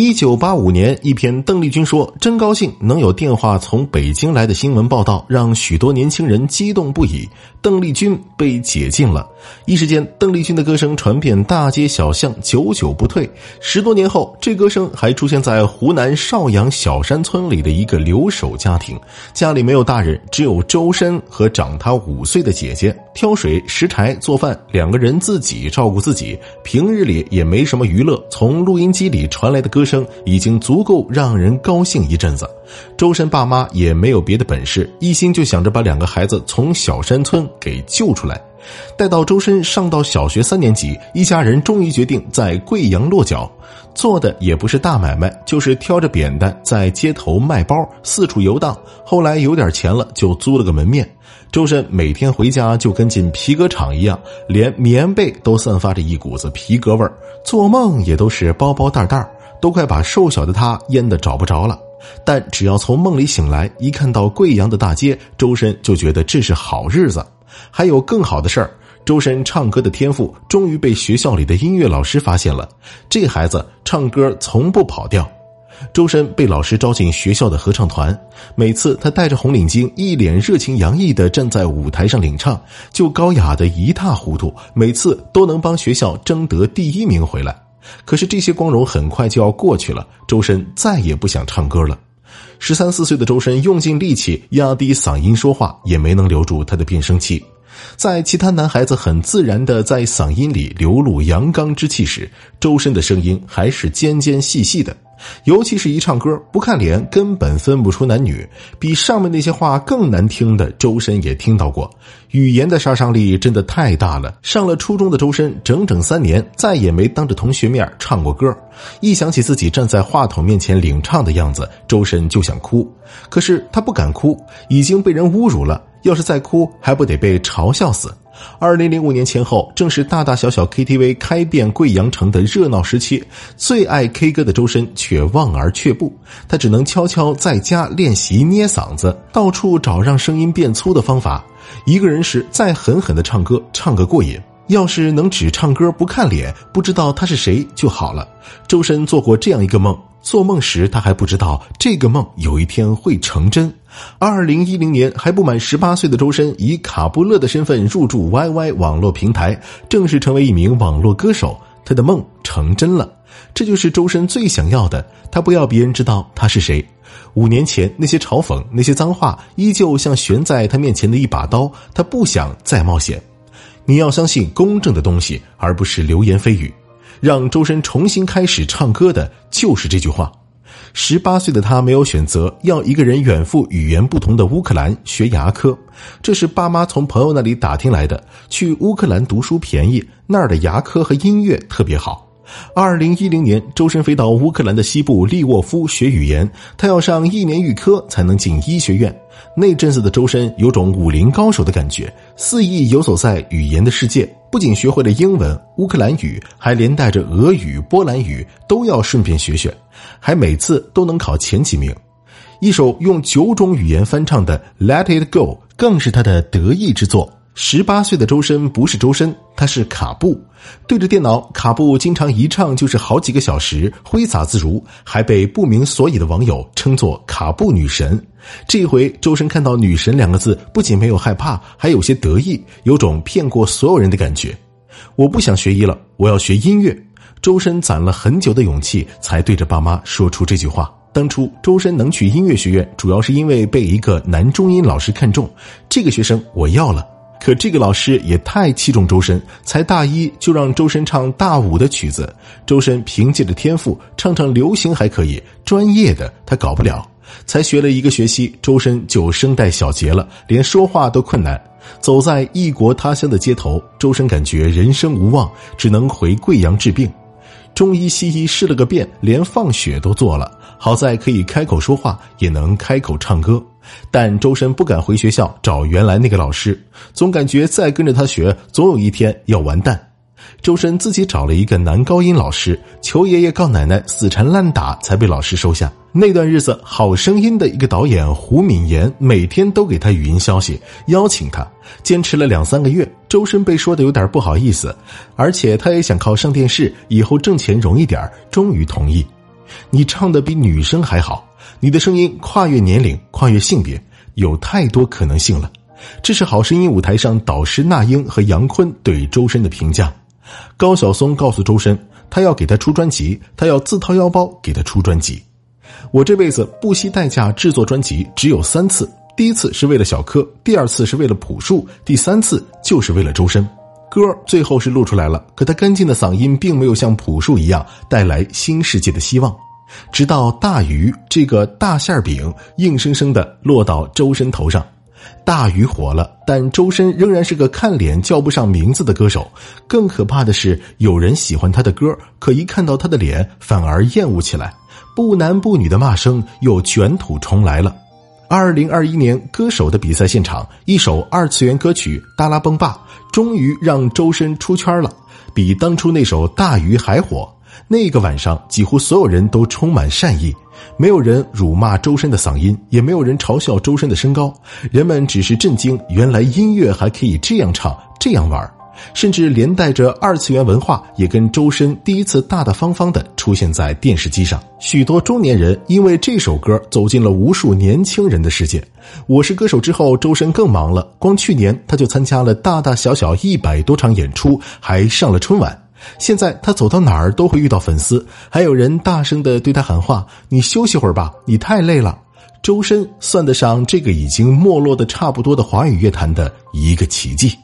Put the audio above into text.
一九八五年，一篇邓丽君说：“真高兴能有电话从北京来的新闻报道，让许多年轻人激动不已。邓丽君被解禁了，一时间，邓丽君的歌声传遍大街小巷，久久不退。十多年后，这歌声还出现在湖南邵阳小山村里的一个留守家庭，家里没有大人，只有周深和长他五岁的姐姐。挑水、拾柴、做饭，两个人自己照顾自己，平日里也没什么娱乐。从录音机里传来的歌。声已经足够让人高兴一阵子，周深爸妈也没有别的本事，一心就想着把两个孩子从小山村给救出来。待到周深上到小学三年级，一家人终于决定在贵阳落脚，做的也不是大买卖，就是挑着扁担在街头卖包，四处游荡。后来有点钱了，就租了个门面。周深每天回家就跟进皮革厂一样，连棉被都散发着一股子皮革味儿，做梦也都是包包袋袋都快把瘦小的他淹得找不着了，但只要从梦里醒来，一看到贵阳的大街，周深就觉得这是好日子。还有更好的事儿，周深唱歌的天赋终于被学校里的音乐老师发现了。这孩子唱歌从不跑调。周深被老师招进学校的合唱团，每次他戴着红领巾，一脸热情洋溢地站在舞台上领唱，就高雅的一塌糊涂，每次都能帮学校争得第一名回来。可是这些光荣很快就要过去了，周深再也不想唱歌了。十三四岁的周深用尽力气压低嗓音说话，也没能留住他的变声期。在其他男孩子很自然的在嗓音里流露阳刚之气时，周深的声音还是尖尖细细的。尤其是一唱歌不看脸，根本分不出男女。比上面那些话更难听的，周深也听到过。语言的杀伤力真的太大了。上了初中的周深，整整三年再也没当着同学面唱过歌。一想起自己站在话筒面前领唱的样子，周深就想哭。可是他不敢哭，已经被人侮辱了。要是再哭，还不得被嘲笑死？二零零五年前后，正是大大小小 KTV 开遍贵阳城的热闹时期。最爱 K 歌的周深却望而却步，他只能悄悄在家练习捏嗓子，到处找让声音变粗的方法。一个人时再狠狠的唱歌，唱个过瘾。要是能只唱歌不看脸，不知道他是谁就好了。周深做过这样一个梦。做梦时，他还不知道这个梦有一天会成真。二零一零年，还不满十八岁的周深以卡布勒的身份入驻 YY 网络平台，正式成为一名网络歌手。他的梦成真了，这就是周深最想要的。他不要别人知道他是谁。五年前那些嘲讽、那些脏话，依旧像悬在他面前的一把刀。他不想再冒险。你要相信公正的东西，而不是流言蜚语。让周深重新开始唱歌的就是这句话。十八岁的他没有选择，要一个人远赴语言不同的乌克兰学牙科。这是爸妈从朋友那里打听来的。去乌克兰读书便宜，那儿的牙科和音乐特别好。二零一零年，周深飞到乌克兰的西部利沃夫学语言，他要上一年预科才能进医学院。那阵子的周深有种武林高手的感觉，肆意游走在语言的世界，不仅学会了英文、乌克兰语，还连带着俄语、波兰语都要顺便学学，还每次都能考前几名。一首用九种语言翻唱的《Let It Go》更是他的得意之作。十八岁的周深不是周深，他是卡布。对着电脑，卡布经常一唱就是好几个小时，挥洒自如，还被不明所以的网友称作“卡布女神”。这一回周深看到“女神”两个字，不仅没有害怕，还有些得意，有种骗过所有人的感觉。我不想学医了，我要学音乐。周深攒了很久的勇气，才对着爸妈说出这句话。当初周深能去音乐学院，主要是因为被一个男中音老师看中，这个学生我要了。可这个老师也太器重周深，才大一就让周深唱大五的曲子。周深凭借着天赋，唱唱流行还可以，专业的他搞不了。才学了一个学期，周深就声带小结了，连说话都困难。走在异国他乡的街头，周深感觉人生无望，只能回贵阳治病。中医西医试了个遍，连放血都做了。好在可以开口说话，也能开口唱歌。但周深不敢回学校找原来那个老师，总感觉再跟着他学，总有一天要完蛋。周深自己找了一个男高音老师，求爷爷告奶奶，死缠烂打才被老师收下。那段日子，《好声音》的一个导演胡敏言每天都给他语音消息，邀请他。坚持了两三个月，周深被说的有点不好意思，而且他也想靠上电视，以后挣钱容易点终于同意。你唱的比女生还好，你的声音跨越年龄，跨越性别，有太多可能性了。这是好声音舞台上导师那英和杨坤对周深的评价。高晓松告诉周深，他要给他出专辑，他要自掏腰包给他出专辑。我这辈子不惜代价制作专辑只有三次，第一次是为了小柯，第二次是为了朴树，第三次就是为了周深。歌最后是录出来了，可他干净的嗓音并没有像朴树一样带来新世界的希望。直到大鱼这个大馅饼硬生生的落到周深头上。大鱼火了，但周深仍然是个看脸叫不上名字的歌手。更可怕的是，有人喜欢他的歌，可一看到他的脸，反而厌恶起来。不男不女的骂声又卷土重来了。二零二一年歌手的比赛现场，一首二次元歌曲《达拉崩吧》终于让周深出圈了，比当初那首《大鱼》还火。那个晚上，几乎所有人都充满善意。没有人辱骂周深的嗓音，也没有人嘲笑周深的身高，人们只是震惊，原来音乐还可以这样唱，这样玩，甚至连带着二次元文化也跟周深第一次大大方方的出现在电视机上。许多中年人因为这首歌走进了无数年轻人的世界。我是歌手之后，周深更忙了，光去年他就参加了大大小小一百多场演出，还上了春晚。现在他走到哪儿都会遇到粉丝，还有人大声的对他喊话：“你休息会儿吧，你太累了。”周深算得上这个已经没落的差不多的华语乐坛的一个奇迹。